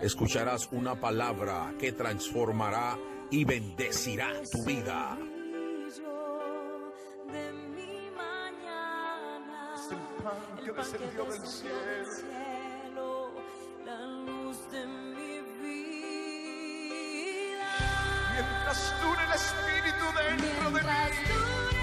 Escucharás una palabra que transformará y bendecirá tu vida. de mi mañana. Es el pan que descendió del cielo. cielo, la luz de mi vida. Mientras dure el Espíritu dentro de mí,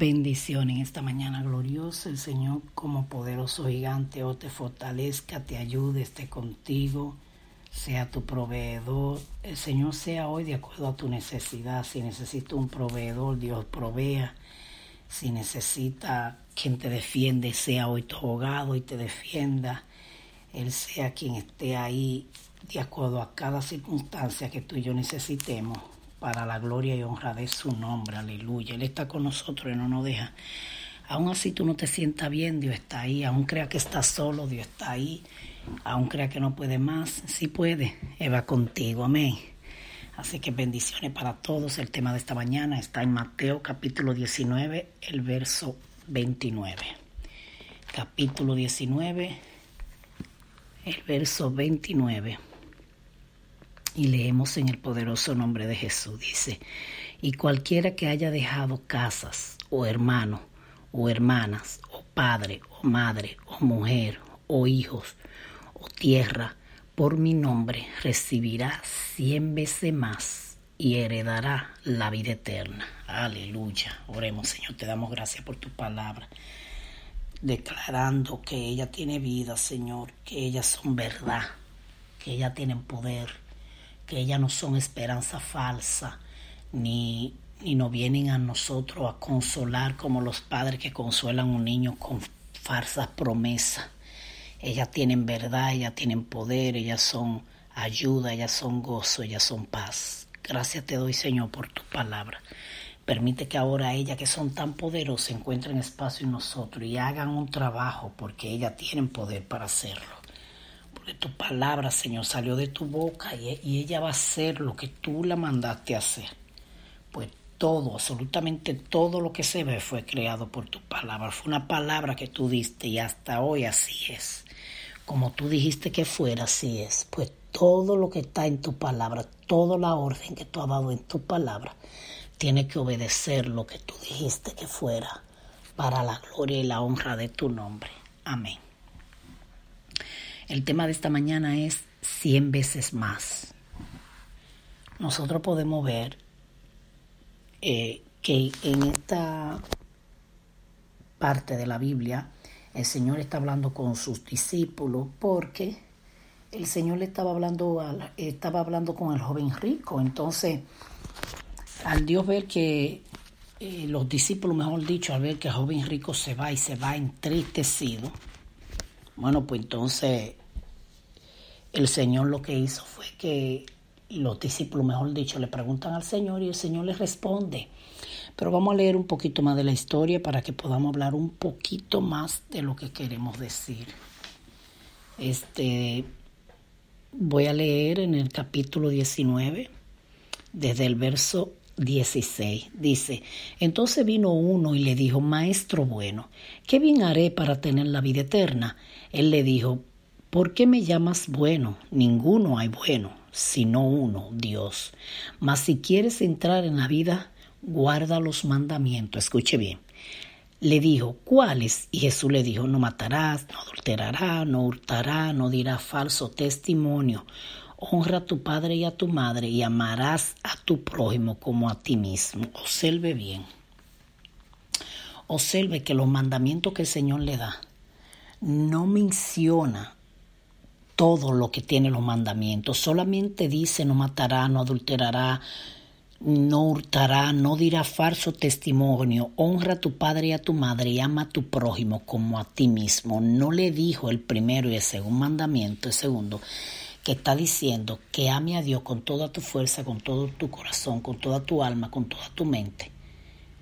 Bendición en esta mañana gloriosa. El Señor como poderoso gigante o te fortalezca, te ayude, esté contigo, sea tu proveedor. El Señor sea hoy de acuerdo a tu necesidad. Si necesita un proveedor, Dios provea. Si necesita quien te defiende, sea hoy tu abogado y te defienda. Él sea quien esté ahí de acuerdo a cada circunstancia que tú y yo necesitemos para la gloria y honra de su nombre. Aleluya. Él está con nosotros y no nos deja. Aún así tú no te sientas bien, Dios está ahí. Aún crea que estás solo, Dios está ahí. Aún crea que no puede más, sí puede. Él va contigo. Amén. Así que bendiciones para todos. El tema de esta mañana está en Mateo capítulo 19, el verso 29. Capítulo 19, el verso 29. Y leemos en el poderoso nombre de Jesús. Dice, y cualquiera que haya dejado casas, o hermano, o hermanas, o padre, o madre, o mujer, o hijos, o tierra, por mi nombre, recibirá cien veces más y heredará la vida eterna. Aleluya. Oremos, Señor, te damos gracias por tu palabra declarando que ella tiene vida, Señor, que ellas son verdad, que ellas tienen poder, que ellas no son esperanza falsa, ni, ni no vienen a nosotros a consolar como los padres que consuelan a un niño con falsas promesas. Ellas tienen verdad, ellas tienen poder, ellas son ayuda, ellas son gozo, ellas son paz. Gracias te doy, Señor, por tu palabra. Permite que ahora ellas que son tan poderosas encuentren espacio en nosotros y hagan un trabajo porque ellas tienen poder para hacerlo. Tu palabra, Señor, salió de tu boca y, y ella va a hacer lo que tú la mandaste a hacer. Pues todo, absolutamente todo lo que se ve fue creado por tu palabra. Fue una palabra que tú diste y hasta hoy así es. Como tú dijiste que fuera, así es. Pues todo lo que está en tu palabra, toda la orden que tú has dado en tu palabra, tiene que obedecer lo que tú dijiste que fuera para la gloria y la honra de tu nombre. Amén. El tema de esta mañana es 100 veces más. Nosotros podemos ver eh, que en esta parte de la Biblia el Señor está hablando con sus discípulos porque el Señor le estaba hablando, al- estaba hablando con el joven rico. Entonces, al Dios ver que eh, los discípulos, mejor dicho, al ver que el joven rico se va y se va entristecido, bueno, pues entonces el Señor lo que hizo fue que los discípulos, mejor dicho, le preguntan al Señor y el Señor les responde. Pero vamos a leer un poquito más de la historia para que podamos hablar un poquito más de lo que queremos decir. Este, voy a leer en el capítulo 19, desde el verso 16. Dice, entonces vino uno y le dijo, Maestro bueno, ¿qué bien haré para tener la vida eterna? Él le dijo, ¿por qué me llamas bueno? Ninguno hay bueno, sino uno, Dios. Mas si quieres entrar en la vida, guarda los mandamientos. Escuche bien. Le dijo, ¿cuáles? Y Jesús le dijo, no matarás, no adulterarás, no hurtarás, no dirás falso testimonio honra a tu padre y a tu madre y amarás a tu prójimo como a ti mismo. Observe bien. Observe que los mandamientos que el Señor le da no menciona todo lo que tiene los mandamientos. Solamente dice no matará, no adulterará, no hurtará, no dirá falso testimonio, honra a tu padre y a tu madre y ama a tu prójimo como a ti mismo. No le dijo el primero y el segundo mandamiento, el segundo, que está diciendo que ame a Dios con toda tu fuerza, con todo tu corazón, con toda tu alma, con toda tu mente.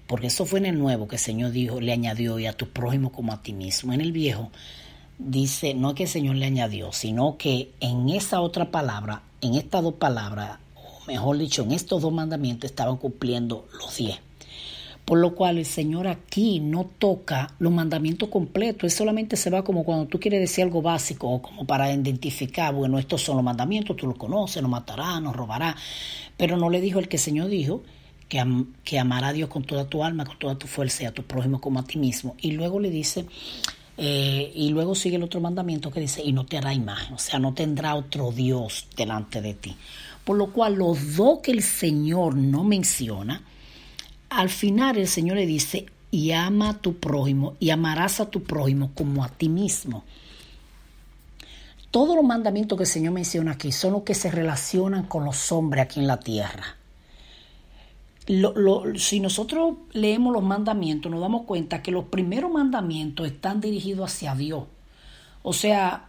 Porque eso fue en el nuevo que el Señor dijo, le añadió y a tu prójimo como a ti mismo. En el viejo dice, no que el Señor le añadió, sino que en esa otra palabra, en estas dos palabras, o mejor dicho, en estos dos mandamientos estaban cumpliendo los diez. Por lo cual el Señor aquí no toca los mandamientos completos, Él solamente se va como cuando tú quieres decir algo básico o como para identificar, bueno, estos son los mandamientos, tú los conoces, no matarás, no robarás. Pero no le dijo el que el Señor dijo, que, que amará a Dios con toda tu alma, con toda tu fuerza y a tu prójimo como a ti mismo. Y luego le dice, eh, y luego sigue el otro mandamiento que dice, y no te hará imagen, o sea, no tendrá otro Dios delante de ti. Por lo cual los dos que el Señor no menciona, al final el Señor le dice, y ama a tu prójimo, y amarás a tu prójimo como a ti mismo. Todos los mandamientos que el Señor menciona aquí son los que se relacionan con los hombres aquí en la tierra. Si nosotros leemos los mandamientos, nos damos cuenta que los primeros mandamientos están dirigidos hacia Dios. O sea,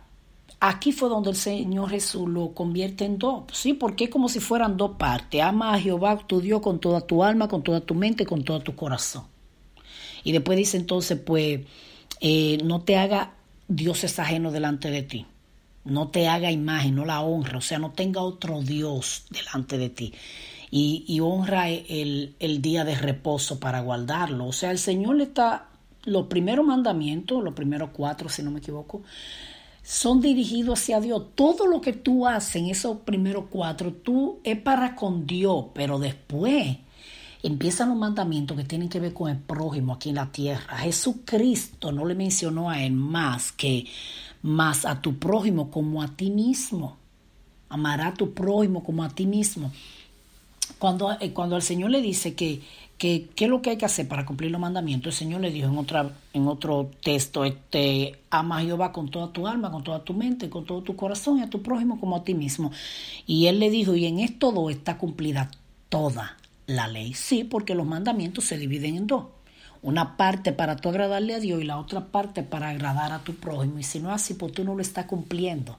Aquí fue donde el Señor Jesús lo convierte en dos, ¿sí? Porque es como si fueran dos partes. Ama a Jehová tu Dios con toda tu alma, con toda tu mente, con todo tu corazón. Y después dice entonces, pues, eh, no te haga dioses ajenos delante de ti. No te haga imagen, no la honra. O sea, no tenga otro Dios delante de ti. Y, honra el, el día de reposo para guardarlo. O sea, el Señor le está, los primeros mandamientos, los primeros cuatro, si no me equivoco, son dirigidos hacia Dios. Todo lo que tú haces en esos primeros cuatro, tú es para con Dios, pero después empiezan los mandamientos que tienen que ver con el prójimo aquí en la tierra. Jesucristo no le mencionó a él más que más a tu prójimo como a ti mismo. Amará a tu prójimo como a ti mismo. Cuando, eh, cuando el Señor le dice que, que qué es lo que hay que hacer para cumplir los mandamientos, el Señor le dijo en, otra, en otro texto, este, ama a Jehová con toda tu alma, con toda tu mente, con todo tu corazón y a tu prójimo como a ti mismo. Y él le dijo, y en esto dos está cumplida toda la ley. Sí, porque los mandamientos se dividen en dos. Una parte para tú agradarle a Dios y la otra parte para agradar a tu prójimo. Y si no es así, pues tú no lo estás cumpliendo.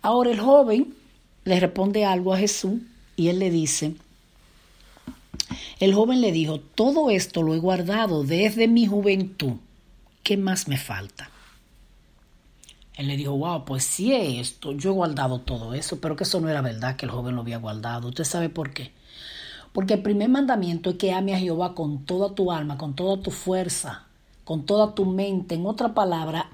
Ahora el joven le responde algo a Jesús y él le dice, el joven le dijo, todo esto lo he guardado desde mi juventud. ¿Qué más me falta? Él le dijo, wow, pues sí esto, yo he guardado todo eso, pero que eso no era verdad que el joven lo había guardado. ¿Usted sabe por qué? Porque el primer mandamiento es que ame a Jehová con toda tu alma, con toda tu fuerza, con toda tu mente. En otra palabra,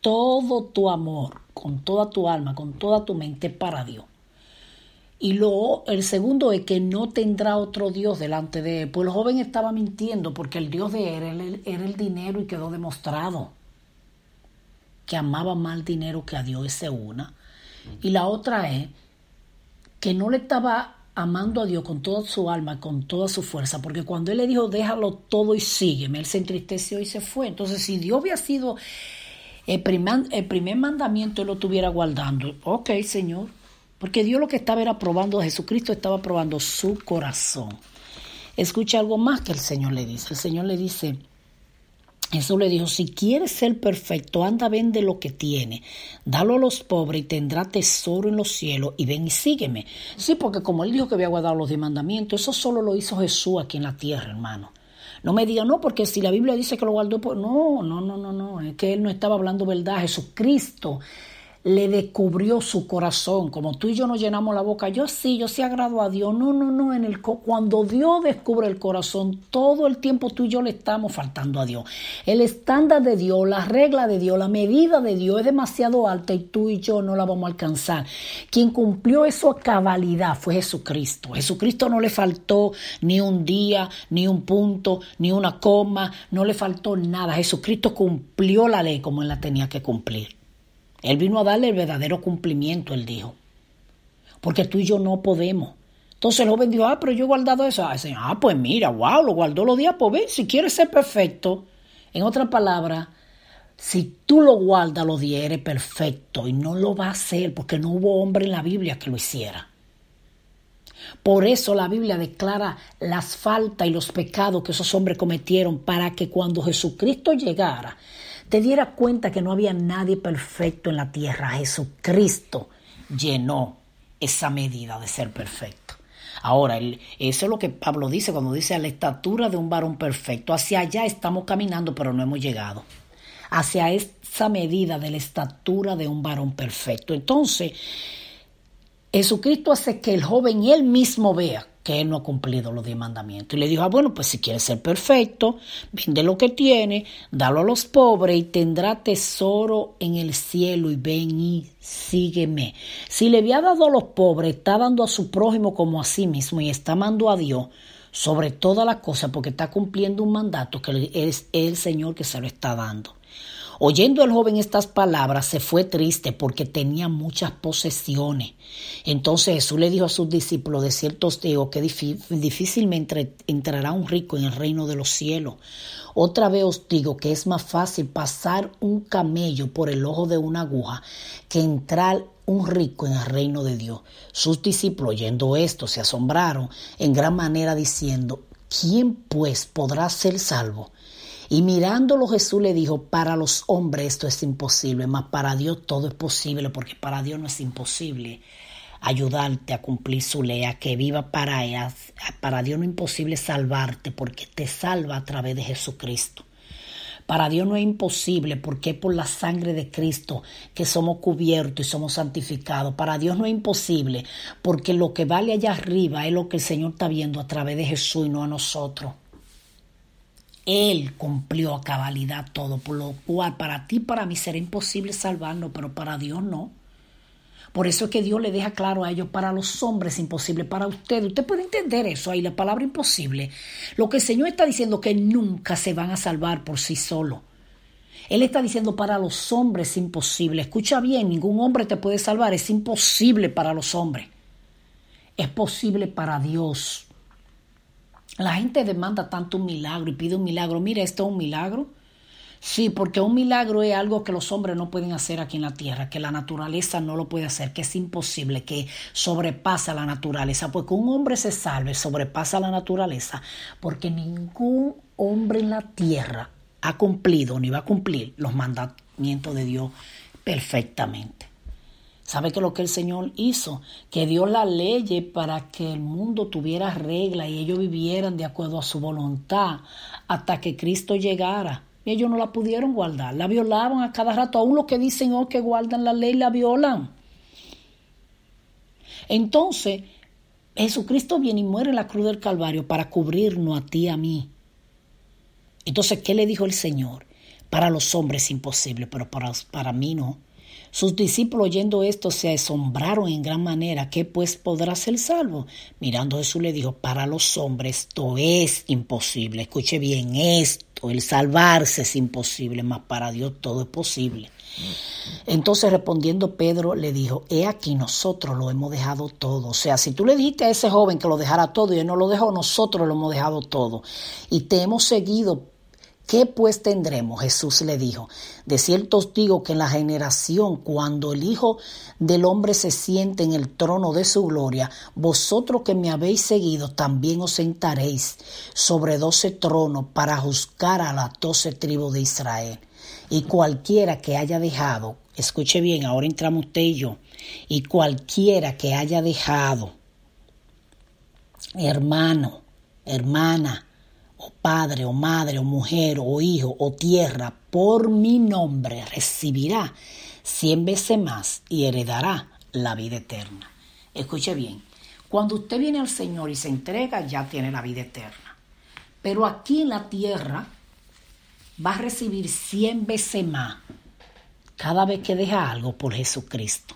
todo tu amor, con toda tu alma, con toda tu mente para Dios. Y luego el segundo es que no tendrá otro Dios delante de él. Pues el joven estaba mintiendo porque el Dios de él era el dinero y quedó demostrado que amaba más dinero que a Dios, esa una. Y la otra es que no le estaba amando a Dios con toda su alma, con toda su fuerza, porque cuando él le dijo, déjalo todo y sígueme, él se entristeció y se fue. Entonces, si Dios había sido el primer, el primer mandamiento, él lo estuviera guardando. Ok, Señor, porque Dios lo que estaba era probando, Jesucristo estaba probando su corazón. escucha algo más que el Señor le dice. El Señor le dice, Jesús le dijo, si quieres ser perfecto, anda, vende lo que tiene, dalo a los pobres y tendrá tesoro en los cielos y ven y sígueme. Sí, porque como él dijo que había guardado los diez mandamientos, eso solo lo hizo Jesús aquí en la tierra, hermano. No me diga, no, porque si la Biblia dice que lo guardó, pues no, no, no, no, no, es que él no estaba hablando verdad. Jesucristo le descubrió su corazón, como tú y yo nos llenamos la boca, yo sí, yo sí agrado a Dios, no, no, no, en el cuando Dios descubre el corazón, todo el tiempo tú y yo le estamos faltando a Dios. El estándar de Dios, la regla de Dios, la medida de Dios es demasiado alta y tú y yo no la vamos a alcanzar. Quien cumplió eso a cabalidad fue Jesucristo. Jesucristo no le faltó ni un día, ni un punto, ni una coma, no le faltó nada. Jesucristo cumplió la ley como él la tenía que cumplir. Él vino a darle el verdadero cumplimiento, él dijo. Porque tú y yo no podemos. Entonces el joven dijo, ah, pero yo he guardado eso. Ah, ah pues mira, wow, lo guardó los días, pues ve, si quieres ser perfecto. En otras palabras, si tú lo guardas los días, eres perfecto y no lo va a hacer porque no hubo hombre en la Biblia que lo hiciera. Por eso la Biblia declara las faltas y los pecados que esos hombres cometieron para que cuando Jesucristo llegara, te diera cuenta que no había nadie perfecto en la tierra. Jesucristo llenó esa medida de ser perfecto. Ahora, eso es lo que Pablo dice cuando dice a la estatura de un varón perfecto. Hacia allá estamos caminando, pero no hemos llegado. Hacia esa medida de la estatura de un varón perfecto. Entonces, Jesucristo hace que el joven él mismo vea que él no ha cumplido los diez mandamientos. Y le dijo, ah, bueno, pues si quieres ser perfecto, vende lo que tiene, dalo a los pobres y tendrá tesoro en el cielo y ven y sígueme. Si le había dado a los pobres, está dando a su prójimo como a sí mismo y está amando a Dios sobre todas las cosas porque está cumpliendo un mandato que es el Señor que se lo está dando. Oyendo el joven estas palabras, se fue triste porque tenía muchas posesiones. Entonces Jesús le dijo a sus discípulos, de cierto os digo que difícilmente entrará un rico en el reino de los cielos. Otra vez os digo que es más fácil pasar un camello por el ojo de una aguja que entrar un rico en el reino de Dios. Sus discípulos, oyendo esto, se asombraron en gran manera diciendo, ¿quién pues podrá ser salvo? Y mirándolo Jesús le dijo, para los hombres esto es imposible, mas para Dios todo es posible, porque para Dios no es imposible ayudarte a cumplir su ley, que viva para ella. Para Dios no es imposible salvarte, porque te salva a través de Jesucristo. Para Dios no es imposible porque es por la sangre de Cristo que somos cubiertos y somos santificados. Para Dios no es imposible porque lo que vale allá arriba es lo que el Señor está viendo a través de Jesús y no a nosotros. Él cumplió a cabalidad todo, por lo cual para ti, para mí será imposible salvarnos, pero para Dios no. Por eso es que Dios le deja claro a ellos, para los hombres es imposible, para ustedes. Usted puede entender eso ahí, la palabra imposible. Lo que el Señor está diciendo que nunca se van a salvar por sí solos. Él está diciendo para los hombres es imposible. Escucha bien, ningún hombre te puede salvar, es imposible para los hombres. Es posible para Dios. La gente demanda tanto un milagro y pide un milagro. Mira, esto es un milagro. Sí, porque un milagro es algo que los hombres no pueden hacer aquí en la tierra, que la naturaleza no lo puede hacer, que es imposible, que sobrepasa la naturaleza. Porque un hombre se salve, sobrepasa la naturaleza, porque ningún hombre en la tierra ha cumplido ni va a cumplir los mandamientos de Dios perfectamente. ¿Sabe que lo que el Señor hizo? Que dio la ley para que el mundo tuviera regla y ellos vivieran de acuerdo a su voluntad hasta que Cristo llegara. Y ellos no la pudieron guardar, la violaban a cada rato. Aún los que dicen oh, que guardan la ley la violan. Entonces, Jesucristo viene y muere en la cruz del Calvario para cubrirnos a ti y a mí. Entonces, ¿qué le dijo el Señor? Para los hombres es imposible, pero para, para mí no. Sus discípulos oyendo esto se asombraron en gran manera. ¿Qué pues podrá ser salvo? Mirando Jesús le dijo, para los hombres esto es imposible. Escuche bien esto, el salvarse es imposible, mas para Dios todo es posible. Entonces respondiendo Pedro le dijo, he aquí nosotros lo hemos dejado todo. O sea, si tú le dijiste a ese joven que lo dejara todo y él no lo dejó, nosotros lo hemos dejado todo. Y te hemos seguido ¿Qué pues tendremos? Jesús le dijo, de cierto os digo que en la generación cuando el Hijo del Hombre se siente en el trono de su gloria, vosotros que me habéis seguido también os sentaréis sobre doce tronos para juzgar a las doce tribus de Israel. Y cualquiera que haya dejado, escuche bien, ahora entramos usted y yo, y cualquiera que haya dejado, hermano, hermana, o padre, o madre, o mujer, o hijo, o tierra, por mi nombre recibirá cien veces más y heredará la vida eterna. Escuche bien, cuando usted viene al Señor y se entrega, ya tiene la vida eterna. Pero aquí en la tierra va a recibir cien veces más cada vez que deja algo por Jesucristo.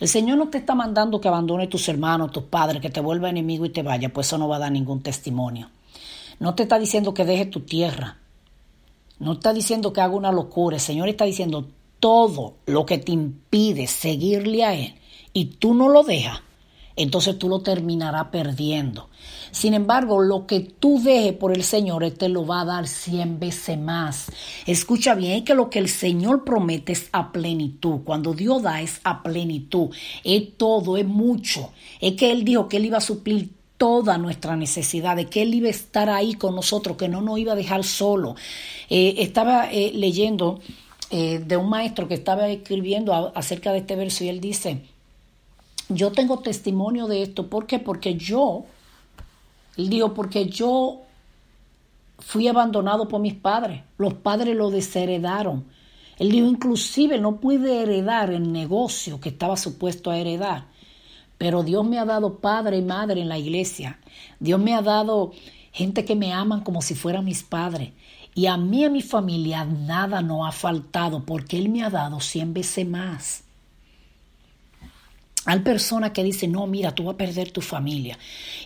El Señor no te está mandando que abandone tus hermanos, tus padres, que te vuelva enemigo y te vaya, pues eso no va a dar ningún testimonio. No te está diciendo que deje tu tierra. No está diciendo que haga una locura. El Señor está diciendo todo lo que te impide seguirle a Él y tú no lo dejas, entonces tú lo terminarás perdiendo. Sin embargo, lo que tú dejes por el Señor, Él te lo va a dar cien veces más. Escucha bien, que lo que el Señor promete es a plenitud. Cuando Dios da es a plenitud. Es todo, es mucho. Es que Él dijo que Él iba a suplir toda nuestra necesidad, de que Él iba a estar ahí con nosotros, que no nos iba a dejar solo. Eh, estaba eh, leyendo eh, de un maestro que estaba escribiendo acerca de este verso y él dice, yo tengo testimonio de esto, ¿por qué? Porque yo, él dijo, porque yo fui abandonado por mis padres, los padres lo desheredaron. Él dijo, inclusive no pude heredar el negocio que estaba supuesto a heredar. Pero Dios me ha dado padre y madre en la iglesia. Dios me ha dado gente que me aman como si fueran mis padres. Y a mí y a mi familia nada no ha faltado porque Él me ha dado cien veces más. Hay personas que dicen, no, mira, tú vas a perder tu familia.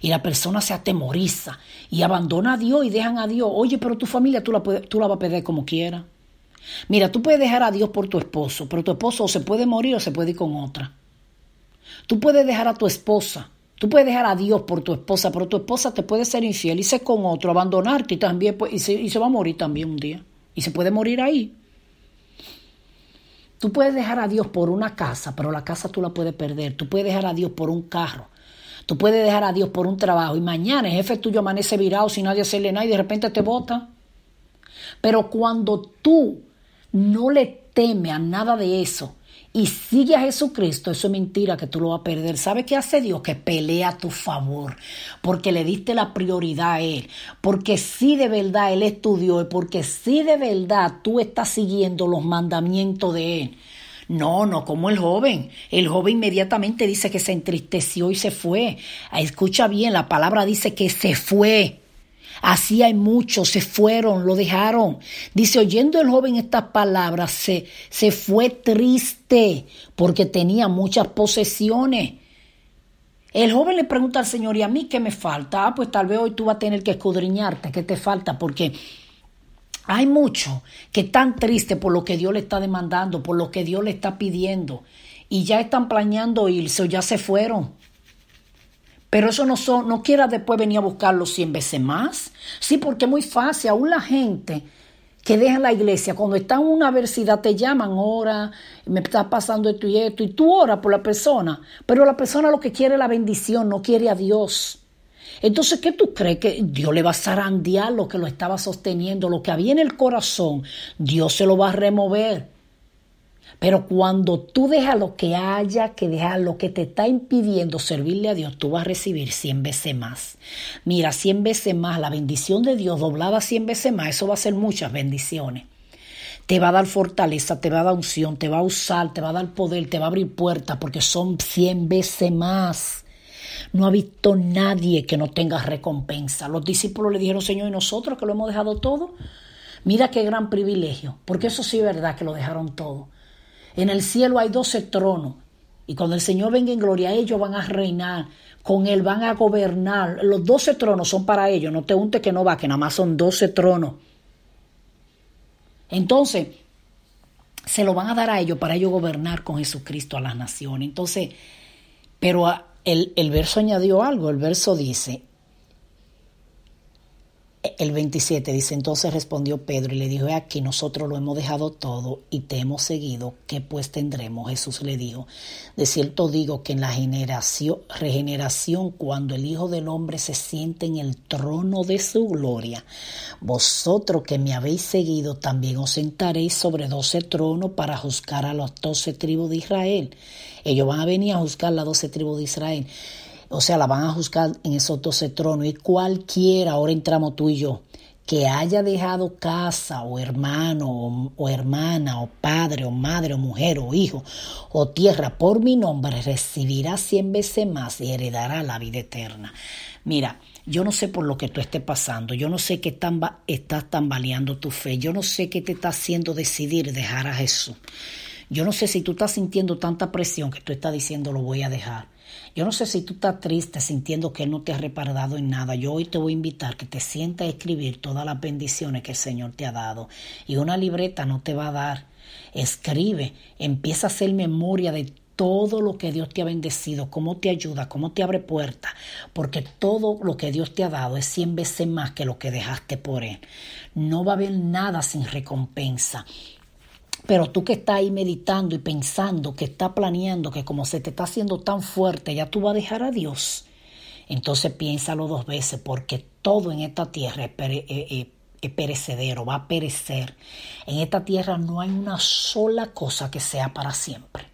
Y la persona se atemoriza y abandona a Dios y dejan a Dios. Oye, pero tu familia tú la, tú la vas a perder como quieras. Mira, tú puedes dejar a Dios por tu esposo, pero tu esposo o se puede morir o se puede ir con otra. Tú puedes dejar a tu esposa, tú puedes dejar a Dios por tu esposa, pero tu esposa te puede ser infiel, irse con otro, abandonarte y también y, se, y va a morir también un día. Y se puede morir ahí. Tú puedes dejar a Dios por una casa, pero la casa tú la puedes perder. Tú puedes dejar a Dios por un carro. Tú puedes dejar a Dios por un trabajo y mañana el jefe tuyo amanece virado sin nadie hacerle nada y de repente te bota. Pero cuando tú no le temes a nada de eso, y sigue a Jesucristo, eso es mentira que tú lo vas a perder. ¿Sabe qué hace Dios? Que pelea a tu favor, porque le diste la prioridad a Él, porque si de verdad Él estudió y porque si de verdad tú estás siguiendo los mandamientos de Él. No, no como el joven. El joven inmediatamente dice que se entristeció y se fue. Escucha bien, la palabra dice que se fue. Así hay muchos, se fueron, lo dejaron. Dice, oyendo el joven estas palabras, se, se fue triste porque tenía muchas posesiones. El joven le pregunta al Señor, ¿y a mí qué me falta? Ah, pues tal vez hoy tú vas a tener que escudriñarte, ¿qué te falta? Porque hay muchos que están tristes por lo que Dios le está demandando, por lo que Dios le está pidiendo, y ya están planeando irse o ya se fueron. Pero eso no, son, no quiera después venir a buscarlo cien veces más. Sí, porque es muy fácil. Aún la gente que deja la iglesia, cuando está en una adversidad, te llaman, ora, me está pasando esto y esto, y tú oras por la persona. Pero la persona lo que quiere es la bendición, no quiere a Dios. Entonces, ¿qué tú crees? Que Dios le va a zarandear lo que lo estaba sosteniendo, lo que había en el corazón, Dios se lo va a remover. Pero cuando tú dejas lo que haya que dejar, lo que te está impidiendo servirle a Dios, tú vas a recibir cien veces más. Mira, cien veces más, la bendición de Dios doblada cien veces más, eso va a ser muchas bendiciones. Te va a dar fortaleza, te va a dar unción, te va a usar, te va a dar poder, te va a abrir puertas, porque son cien veces más. No ha visto nadie que no tenga recompensa. Los discípulos le dijeron, Señor, ¿y nosotros que lo hemos dejado todo? Mira qué gran privilegio, porque eso sí es verdad que lo dejaron todo. En el cielo hay doce tronos. Y cuando el Señor venga en gloria, ellos van a reinar. Con Él van a gobernar. Los doce tronos son para ellos. No te unte que no va, que nada más son doce tronos. Entonces, se lo van a dar a ellos para ellos gobernar con Jesucristo a las naciones. Entonces, pero el, el verso añadió algo. El verso dice, el 27 dice, entonces respondió Pedro y le dijo, aquí nosotros lo hemos dejado todo y te hemos seguido, ¿qué pues tendremos? Jesús le dijo, de cierto digo que en la generación, regeneración, cuando el Hijo del Hombre se siente en el trono de su gloria, vosotros que me habéis seguido también os sentaréis sobre doce tronos para juzgar a las doce tribus de Israel. Ellos van a venir a juzgar las doce tribus de Israel o sea, la van a juzgar en esos doce tronos. Y cualquiera, ahora entramos tú y yo, que haya dejado casa o hermano o, hermana o padre o madre o mujer o hijo o tierra por mi nombre recibirá cien veces más y heredará la vida eterna. Mira, yo no sé por lo que tú estés pasando, yo no sé qué tan, estás tambaleando tu fe, yo no sé qué te está haciendo decidir dejar a Jesús. Yo no sé si tú estás sintiendo tanta presión que tú estás diciendo lo voy a dejar. Yo no sé si tú estás triste sintiendo que Él no te ha reparado en nada. Yo hoy te voy a invitar que te sientas a escribir todas las bendiciones que el Señor te ha dado. Y una libreta no te va a dar. Escribe, empieza a hacer memoria de todo lo que Dios te ha bendecido, cómo te ayuda, cómo te abre puertas, porque todo lo que Dios te ha dado es cien veces más que lo que dejaste por Él. No va a haber nada sin recompensa. Pero tú que estás ahí meditando y pensando, que está planeando, que como se te está haciendo tan fuerte, ya tú vas a dejar a Dios. Entonces piénsalo dos veces, porque todo en esta tierra es, eh, eh, es perecedero, va a perecer. En esta tierra no hay una sola cosa que sea para siempre.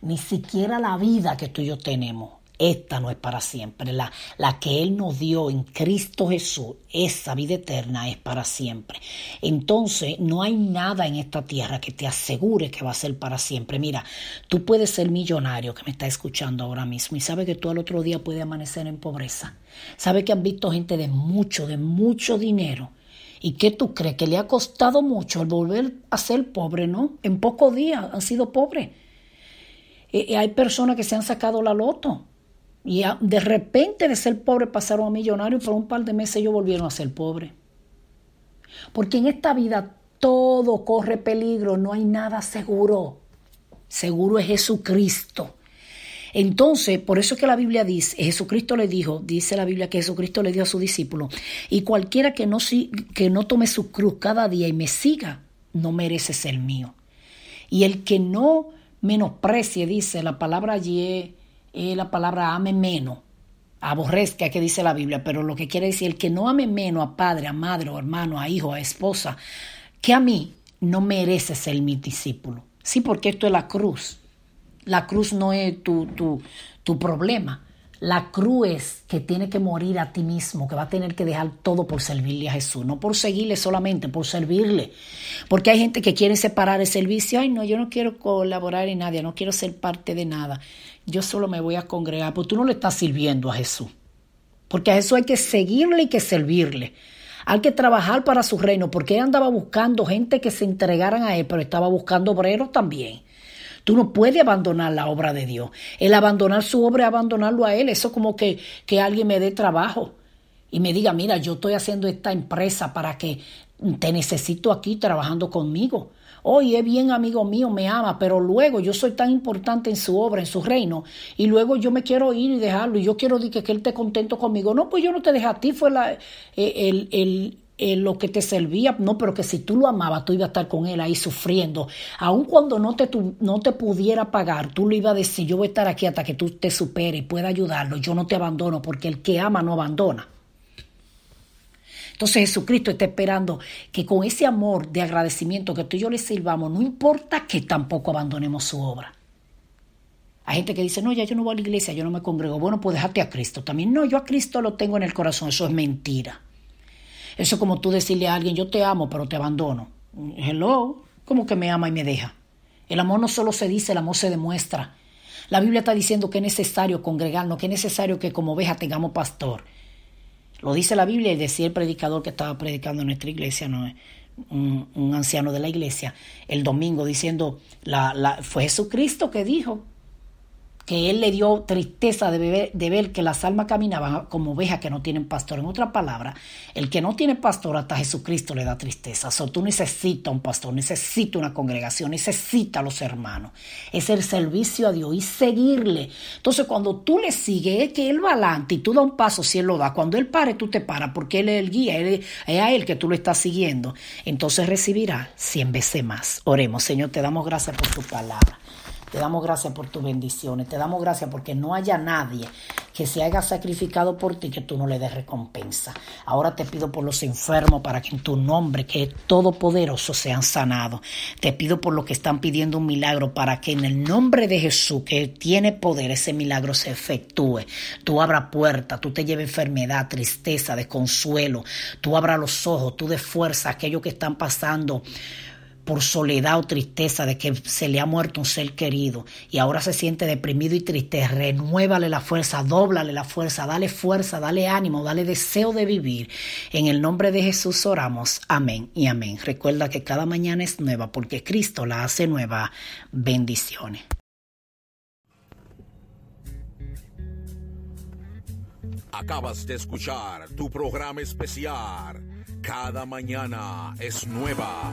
Ni siquiera la vida que tú y yo tenemos esta no es para siempre. La, la, que Él nos dio en Cristo Jesús, esa vida eterna es para siempre. Entonces, no hay nada en esta tierra que te asegure que va a ser para siempre. Mira, tú puedes ser millonario que me está escuchando ahora mismo y sabe que tú al otro día puedes amanecer en pobreza. Sabe que han visto gente de mucho, de mucho dinero. ¿Y qué tú crees? Que le ha costado mucho el volver a ser pobre, ¿no? En pocos días han sido pobres. Eh, hay personas que se han sacado la loto y de repente de ser pobre pasaron a millonario y por un par de meses ellos volvieron a ser pobres. Porque en esta vida todo corre peligro, no hay nada seguro. Seguro es Jesucristo. Entonces, por eso es que la Biblia dice, Jesucristo le dijo, dice la Biblia que Jesucristo le dijo a su discípulo, y cualquiera que no, que no tome su cruz cada día y me siga, no merece ser mío. Y el que no menosprecie, dice la palabra allí la palabra ame menos, aborrezca que dice la Biblia, pero lo que quiere decir el que no ame menos a padre, a madre, o hermano, a hijo, a esposa, que a mí no merece ser mi discípulo. Sí, porque esto es la cruz. La cruz no es tu, tu, tu problema. La cruz es que tiene que morir a ti mismo, que va a tener que dejar todo por servirle a Jesús, no por seguirle solamente, por servirle. Porque hay gente que quiere separar el servicio, ay no, yo no quiero colaborar en nadie, no quiero ser parte de nada, yo solo me voy a congregar, pues tú no le estás sirviendo a Jesús. Porque a Jesús hay que seguirle y que servirle. Hay que trabajar para su reino, porque él andaba buscando gente que se entregaran a él, pero estaba buscando obreros también. Tú no puedes abandonar la obra de Dios. El abandonar su obra es abandonarlo a Él. Eso como que, que alguien me dé trabajo y me diga, mira, yo estoy haciendo esta empresa para que te necesito aquí trabajando conmigo. Oye, es bien amigo mío, me ama, pero luego yo soy tan importante en su obra, en su reino, y luego yo me quiero ir y dejarlo, y yo quiero que, que él esté contento conmigo. No, pues yo no te dejé a ti, fue la, eh, el, el, eh, lo que te servía, no, pero que si tú lo amabas, tú ibas a estar con él ahí sufriendo. Aun cuando no te, no te pudiera pagar, tú le ibas a decir, yo voy a estar aquí hasta que tú te superes pueda ayudarlo, yo no te abandono, porque el que ama no abandona. Entonces Jesucristo está esperando que con ese amor de agradecimiento que tú y yo le sirvamos, no importa que tampoco abandonemos su obra. Hay gente que dice, no, ya yo no voy a la iglesia, yo no me congrego. Bueno, pues déjate a Cristo también. No, yo a Cristo lo tengo en el corazón, eso es mentira. Eso es como tú decirle a alguien, yo te amo, pero te abandono. Hello, ¿cómo que me ama y me deja? El amor no solo se dice, el amor se demuestra. La Biblia está diciendo que es necesario congregarnos, que es necesario que como oveja tengamos pastor. Lo dice la Biblia y decía el predicador que estaba predicando en nuestra iglesia, ¿no? un, anciano de la iglesia, el domingo diciendo, la, fue Jesucristo que dijo que él le dio tristeza de, ver, que las almas caminaban como ovejas que no tienen pastor. En otra palabra, el que no tiene pastor hasta Jesucristo le da tristeza. Tú necesitas un pastor, necesitas una congregación, necesitas a los hermanos. Es el servicio a Dios y seguirle. Entonces, cuando tú le sigues, es que él va adelante y tú das un paso si él lo da. Cuando él pare, tú te paras porque él es el guía, es a él que tú lo estás siguiendo. Entonces recibirá cien veces más. Oremos, Señor, te damos gracias por tu palabra. Te damos gracias por tus bendiciones. Te damos gracias porque no haya nadie que se haya sacrificado por ti que tú no le des recompensa. Ahora te pido por los enfermos para que en tu nombre, que es todopoderoso, sean sanados. Te pido por los que están pidiendo un milagro para que en el nombre de Jesús, que tiene poder, ese milagro se efectúe. Tú abra puertas, tú te lleves enfermedad, tristeza, desconsuelo. Tú abra los ojos, tú de fuerza a aquellos que están pasando por soledad o tristeza de que se le ha muerto un ser querido y ahora se siente deprimido y triste, renuévale la fuerza, dóblale la fuerza, dale fuerza, dale ánimo, dale deseo de vivir. En el nombre de Jesús oramos. Amén y amén. Recuerda que cada mañana es nueva porque Cristo la hace nueva. Bendiciones. Acabas de escuchar tu programa especial. Cada mañana es nueva